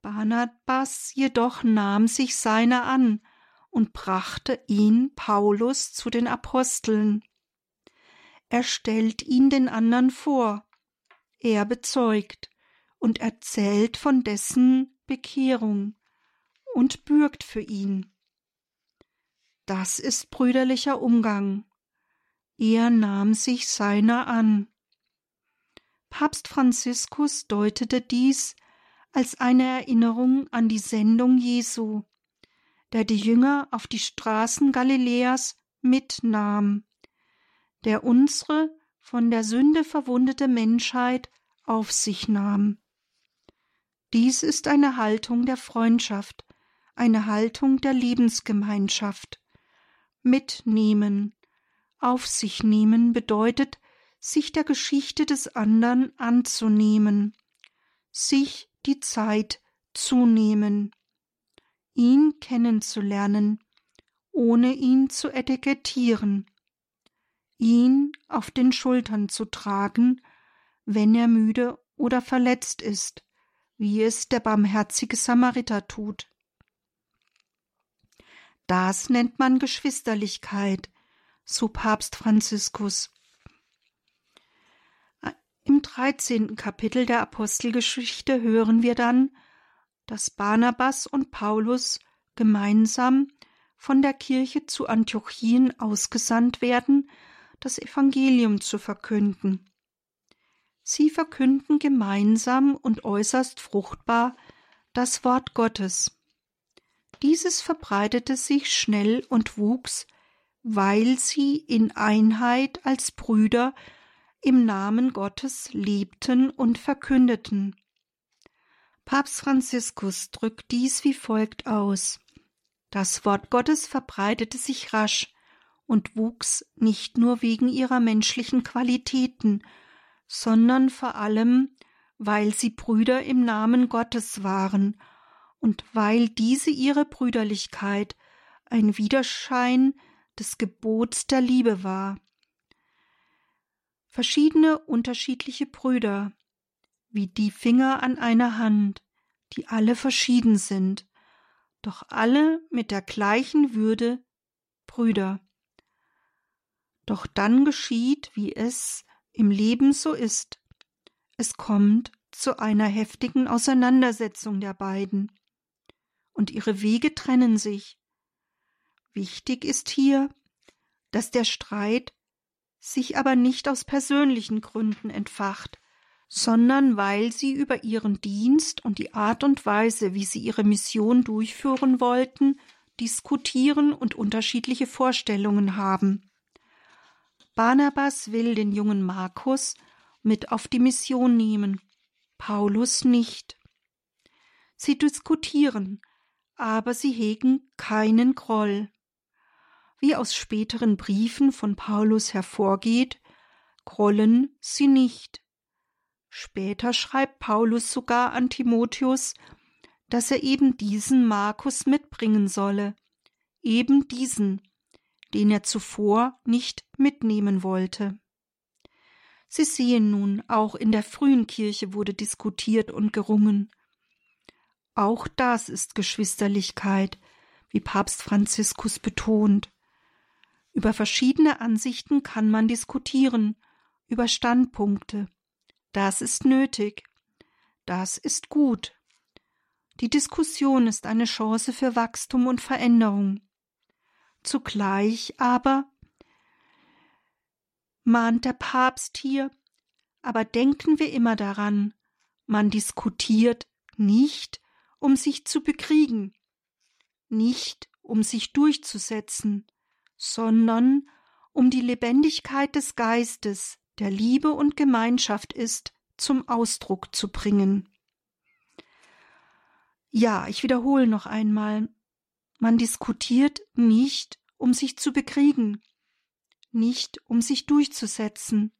Barnabas jedoch nahm sich seiner an und brachte ihn Paulus zu den Aposteln. Er stellt ihn den anderen vor, er bezeugt und erzählt von dessen Bekehrung und bürgt für ihn. Das ist brüderlicher Umgang. Er nahm sich seiner an. Papst Franziskus deutete dies als eine Erinnerung an die Sendung Jesu, der die Jünger auf die Straßen Galiläas mitnahm, der unsere von der Sünde verwundete Menschheit auf sich nahm. Dies ist eine Haltung der Freundschaft, eine Haltung der Lebensgemeinschaft. Mitnehmen, auf sich nehmen bedeutet, sich der Geschichte des anderen anzunehmen, sich die Zeit zu nehmen, ihn kennenzulernen, ohne ihn zu etikettieren, ihn auf den Schultern zu tragen, wenn er müde oder verletzt ist, wie es der barmherzige Samariter tut. Das nennt man Geschwisterlichkeit, so Papst Franziskus. Im dreizehnten Kapitel der Apostelgeschichte hören wir dann, dass Barnabas und Paulus gemeinsam von der Kirche zu Antiochien ausgesandt werden, das Evangelium zu verkünden. Sie verkünden gemeinsam und äußerst fruchtbar das Wort Gottes. Dieses verbreitete sich schnell und wuchs, weil sie in Einheit als Brüder im Namen Gottes lebten und verkündeten. Papst Franziskus drückt dies wie folgt aus. Das Wort Gottes verbreitete sich rasch und wuchs nicht nur wegen ihrer menschlichen Qualitäten, sondern vor allem, weil sie Brüder im Namen Gottes waren und weil diese ihre Brüderlichkeit ein Widerschein des Gebots der Liebe war verschiedene unterschiedliche Brüder, wie die Finger an einer Hand, die alle verschieden sind, doch alle mit der gleichen Würde Brüder. Doch dann geschieht, wie es im Leben so ist. Es kommt zu einer heftigen Auseinandersetzung der beiden, und ihre Wege trennen sich. Wichtig ist hier, dass der Streit sich aber nicht aus persönlichen Gründen entfacht, sondern weil sie über ihren Dienst und die Art und Weise, wie sie ihre Mission durchführen wollten, diskutieren und unterschiedliche Vorstellungen haben. Barnabas will den jungen Markus mit auf die Mission nehmen, Paulus nicht. Sie diskutieren, aber sie hegen keinen Groll wie aus späteren Briefen von Paulus hervorgeht, grollen sie nicht. Später schreibt Paulus sogar an Timotheus, dass er eben diesen Markus mitbringen solle, eben diesen, den er zuvor nicht mitnehmen wollte. Sie sehen nun, auch in der frühen Kirche wurde diskutiert und gerungen. Auch das ist Geschwisterlichkeit, wie Papst Franziskus betont. Über verschiedene Ansichten kann man diskutieren, über Standpunkte. Das ist nötig. Das ist gut. Die Diskussion ist eine Chance für Wachstum und Veränderung. Zugleich aber mahnt der Papst hier, aber denken wir immer daran, man diskutiert nicht, um sich zu bekriegen, nicht um sich durchzusetzen, sondern um die Lebendigkeit des Geistes, der Liebe und Gemeinschaft ist, zum Ausdruck zu bringen. Ja, ich wiederhole noch einmal, man diskutiert nicht, um sich zu bekriegen, nicht um sich durchzusetzen,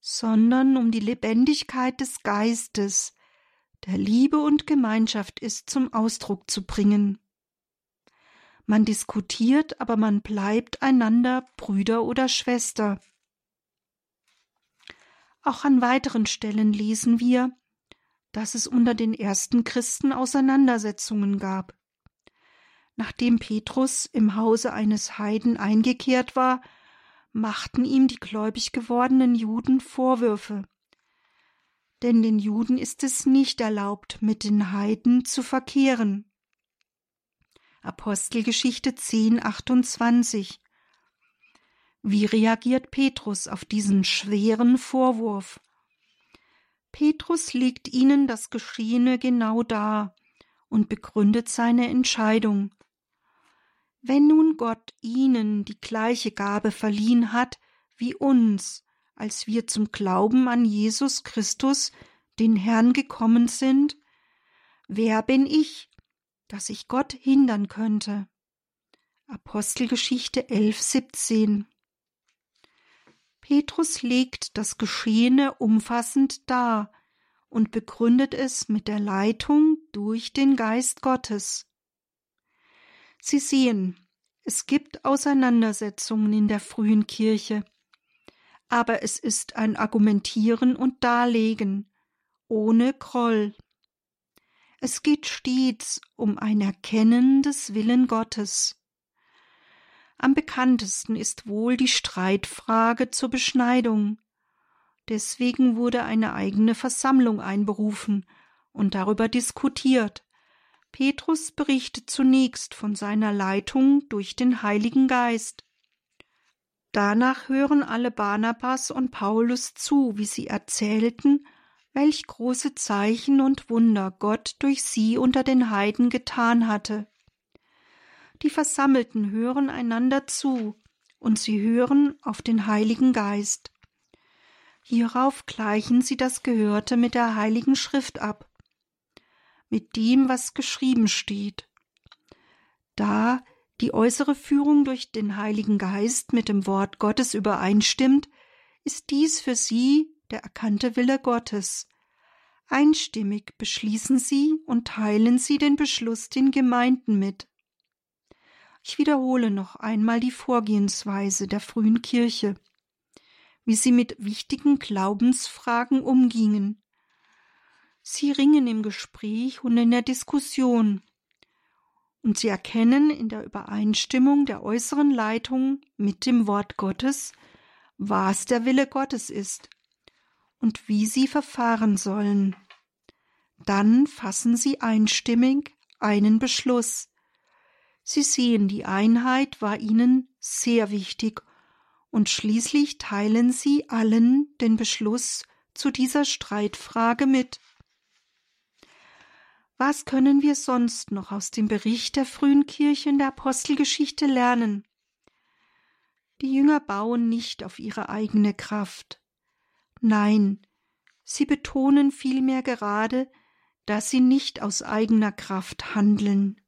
sondern um die Lebendigkeit des Geistes, der Liebe und Gemeinschaft ist, zum Ausdruck zu bringen. Man diskutiert, aber man bleibt einander Brüder oder Schwester. Auch an weiteren Stellen lesen wir, dass es unter den ersten Christen Auseinandersetzungen gab. Nachdem Petrus im Hause eines Heiden eingekehrt war, machten ihm die gläubig gewordenen Juden Vorwürfe. Denn den Juden ist es nicht erlaubt, mit den Heiden zu verkehren. Apostelgeschichte 10, 28. Wie reagiert Petrus auf diesen schweren Vorwurf? Petrus legt ihnen das Geschehene genau dar und begründet seine Entscheidung. Wenn nun Gott ihnen die gleiche Gabe verliehen hat wie uns, als wir zum Glauben an Jesus Christus, den Herrn, gekommen sind, wer bin ich, dass ich Gott hindern könnte? Apostelgeschichte 11, 17 Petrus legt das Geschehene umfassend dar und begründet es mit der Leitung durch den Geist Gottes. Sie sehen, es gibt Auseinandersetzungen in der frühen Kirche, aber es ist ein Argumentieren und Darlegen, ohne Groll. Es geht stets um ein Erkennen des Willen Gottes. Am bekanntesten ist wohl die Streitfrage zur Beschneidung. Deswegen wurde eine eigene Versammlung einberufen und darüber diskutiert. Petrus berichtet zunächst von seiner Leitung durch den Heiligen Geist. Danach hören alle Barnabas und Paulus zu, wie sie erzählten, welch große Zeichen und Wunder Gott durch sie unter den Heiden getan hatte. Die Versammelten hören einander zu, und sie hören auf den Heiligen Geist. Hierauf gleichen sie das Gehörte mit der Heiligen Schrift ab mit dem, was geschrieben steht. Da die äußere Führung durch den Heiligen Geist mit dem Wort Gottes übereinstimmt, ist dies für sie der erkannte Wille Gottes. Einstimmig beschließen sie und teilen sie den Beschluss den Gemeinden mit. Ich wiederhole noch einmal die Vorgehensweise der frühen Kirche, wie sie mit wichtigen Glaubensfragen umgingen, Sie ringen im Gespräch und in der Diskussion. Und sie erkennen in der Übereinstimmung der äußeren Leitung mit dem Wort Gottes, was der Wille Gottes ist und wie sie verfahren sollen. Dann fassen sie einstimmig einen Beschluss. Sie sehen, die Einheit war ihnen sehr wichtig, und schließlich teilen sie allen den Beschluss zu dieser Streitfrage mit. Was können wir sonst noch aus dem Bericht der frühen Kirche in der Apostelgeschichte lernen? Die Jünger bauen nicht auf ihre eigene Kraft. Nein, sie betonen vielmehr gerade, dass sie nicht aus eigener Kraft handeln.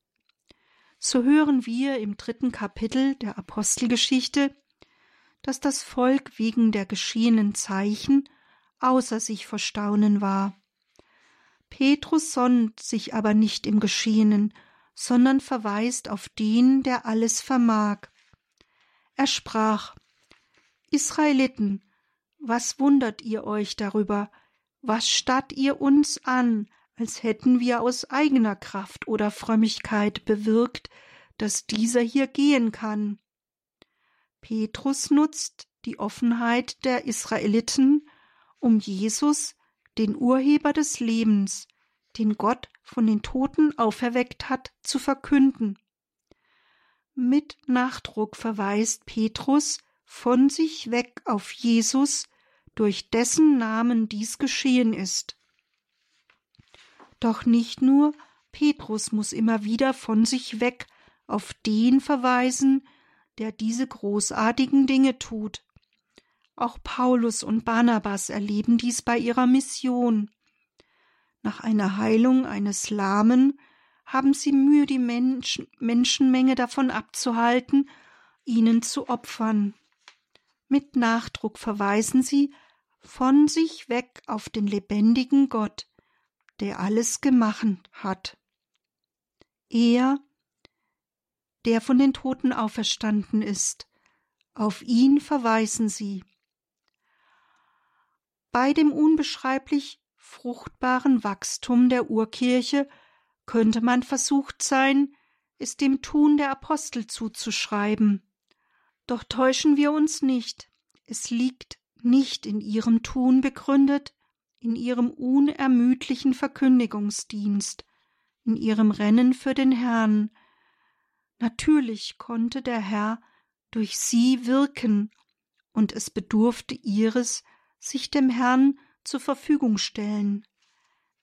So hören wir im dritten Kapitel der Apostelgeschichte, dass das Volk wegen der geschehenen Zeichen außer sich vor Staunen war. Petrus sonnt sich aber nicht im Geschehenen, sondern verweist auf den, der alles vermag. Er sprach Israeliten, was wundert ihr euch darüber? Was statt ihr uns an, als hätten wir aus eigener Kraft oder Frömmigkeit bewirkt, dass dieser hier gehen kann? Petrus nutzt die Offenheit der Israeliten, um Jesus den Urheber des Lebens, den Gott von den Toten auferweckt hat, zu verkünden. Mit Nachdruck verweist Petrus von sich weg auf Jesus, durch dessen Namen dies geschehen ist. Doch nicht nur Petrus muss immer wieder von sich weg auf den verweisen, der diese großartigen Dinge tut. Auch Paulus und Barnabas erleben dies bei ihrer Mission. Nach einer Heilung eines Lahmen haben sie Mühe, die Mensch Menschenmenge davon abzuhalten, ihnen zu opfern. Mit Nachdruck verweisen sie von sich weg auf den lebendigen Gott, der alles gemacht hat. Er, der von den Toten auferstanden ist, auf ihn verweisen sie. Bei dem unbeschreiblich fruchtbaren Wachstum der Urkirche könnte man versucht sein, es dem Tun der Apostel zuzuschreiben. Doch täuschen wir uns nicht, es liegt nicht in ihrem Tun begründet, in ihrem unermüdlichen Verkündigungsdienst, in ihrem Rennen für den Herrn. Natürlich konnte der Herr durch sie wirken, und es bedurfte ihres, sich dem Herrn zur Verfügung stellen.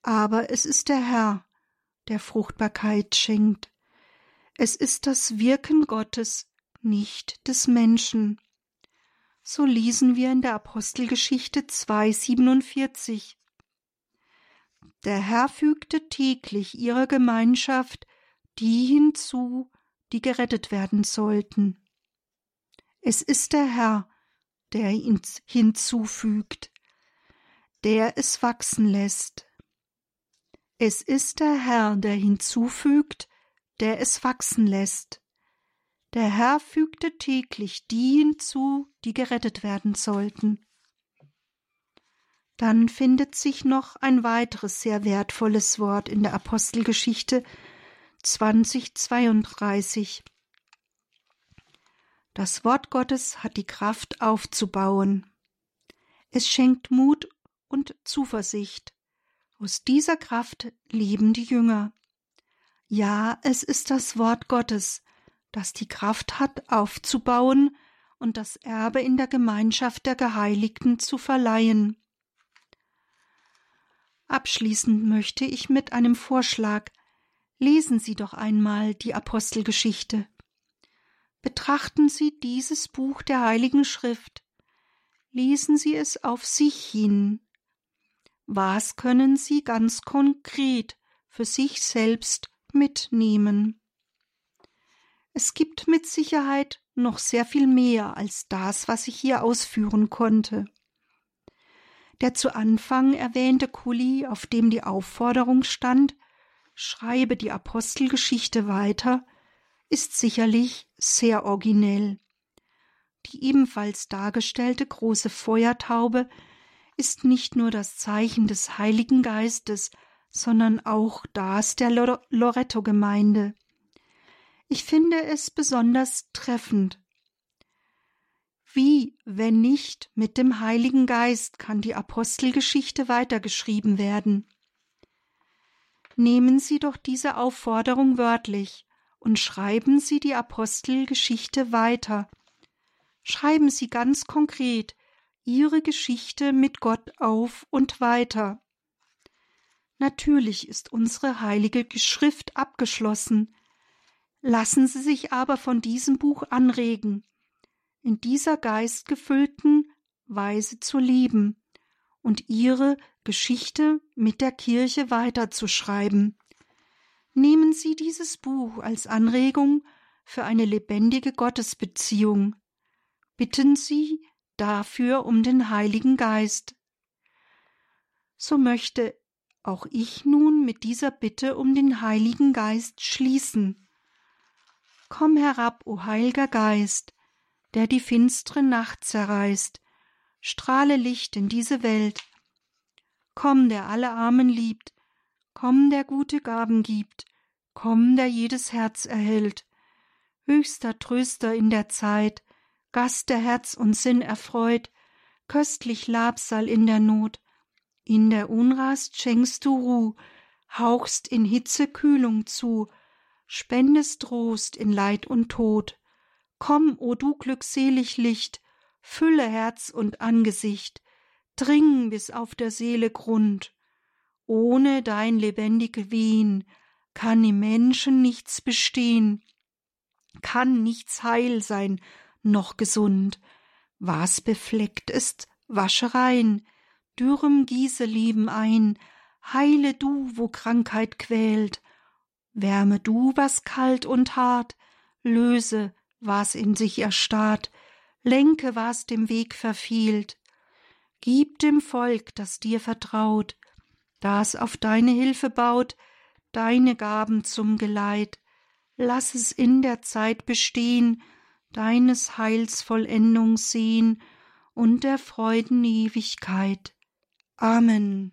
Aber es ist der Herr, der Fruchtbarkeit schenkt. Es ist das Wirken Gottes, nicht des Menschen. So lesen wir in der Apostelgeschichte 2,47. Der Herr fügte täglich ihrer Gemeinschaft die hinzu, die gerettet werden sollten. Es ist der Herr, der uns hinzufügt, der es wachsen lässt. Es ist der Herr, der hinzufügt, der es wachsen lässt. Der Herr fügte täglich die hinzu, die gerettet werden sollten. Dann findet sich noch ein weiteres sehr wertvolles Wort in der Apostelgeschichte 2032. Das Wort Gottes hat die Kraft aufzubauen. Es schenkt Mut und Zuversicht. Aus dieser Kraft leben die Jünger. Ja, es ist das Wort Gottes, das die Kraft hat, aufzubauen und das Erbe in der Gemeinschaft der Geheiligten zu verleihen. Abschließend möchte ich mit einem Vorschlag Lesen Sie doch einmal die Apostelgeschichte. Betrachten Sie dieses Buch der Heiligen Schrift. Lesen Sie es auf sich hin. Was können Sie ganz konkret für sich selbst mitnehmen? Es gibt mit Sicherheit noch sehr viel mehr als das, was ich hier ausführen konnte. Der zu Anfang erwähnte Kuli, auf dem die Aufforderung stand, schreibe die Apostelgeschichte weiter, ist sicherlich sehr originell. Die ebenfalls dargestellte große Feuertaube ist nicht nur das Zeichen des Heiligen Geistes, sondern auch das der Loretto-Gemeinde. Ich finde es besonders treffend, wie, wenn nicht mit dem Heiligen Geist kann die Apostelgeschichte weitergeschrieben werden? Nehmen Sie doch diese Aufforderung wörtlich und schreiben Sie die Apostelgeschichte weiter. Schreiben Sie ganz konkret Ihre Geschichte mit Gott auf und weiter. Natürlich ist unsere heilige Schrift abgeschlossen. Lassen Sie sich aber von diesem Buch anregen in dieser geistgefüllten Weise zu lieben und ihre Geschichte mit der Kirche weiterzuschreiben. Nehmen Sie dieses Buch als Anregung für eine lebendige Gottesbeziehung. Bitten Sie dafür um den Heiligen Geist. So möchte auch ich nun mit dieser Bitte um den Heiligen Geist schließen. Komm herab, o Heiliger Geist, der die finstre Nacht zerreißt, strahle Licht in diese Welt. Komm, der alle Armen liebt, komm, der gute Gaben gibt, komm, der jedes Herz erhält, höchster Tröster in der Zeit, Gast, der Herz und Sinn erfreut, köstlich Labsal in der Not, in der Unrast schenkst du Ruh, hauchst in Hitze Kühlung zu, spendest Trost in Leid und Tod. Komm, o du glückselig Licht, fülle Herz und Angesicht, dring bis auf der Seele Grund. Ohne dein lebendig Wehen kann im Menschen nichts bestehen, kann nichts heil sein, noch gesund. Was befleckt ist, wasche rein, dürrem gieße Lieben ein, heile du, wo Krankheit quält, wärme du, was kalt und hart, löse, was in sich erstarrt, lenke, was dem Weg verfehlt. Gib dem Volk, das dir vertraut, das auf deine Hilfe baut, deine Gaben zum Geleit. Lass es in der Zeit bestehen, deines Heils Vollendung sehen und der Freuden Ewigkeit. Amen.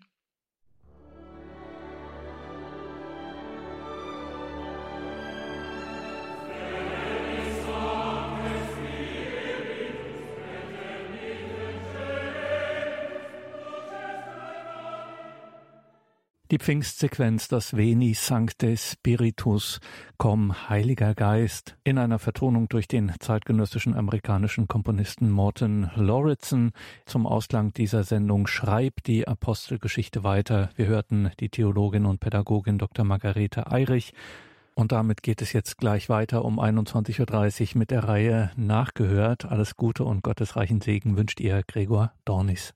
Die Pfingstsequenz, das Veni Sancte Spiritus, komm, Heiliger Geist, in einer Vertonung durch den zeitgenössischen amerikanischen Komponisten Morton Lauritsen. Zum Ausklang dieser Sendung schreibt die Apostelgeschichte weiter. Wir hörten die Theologin und Pädagogin Dr. Margarete Eirich. Und damit geht es jetzt gleich weiter um 21.30 Uhr mit der Reihe Nachgehört. Alles Gute und gottesreichen Segen wünscht ihr Gregor Dornis.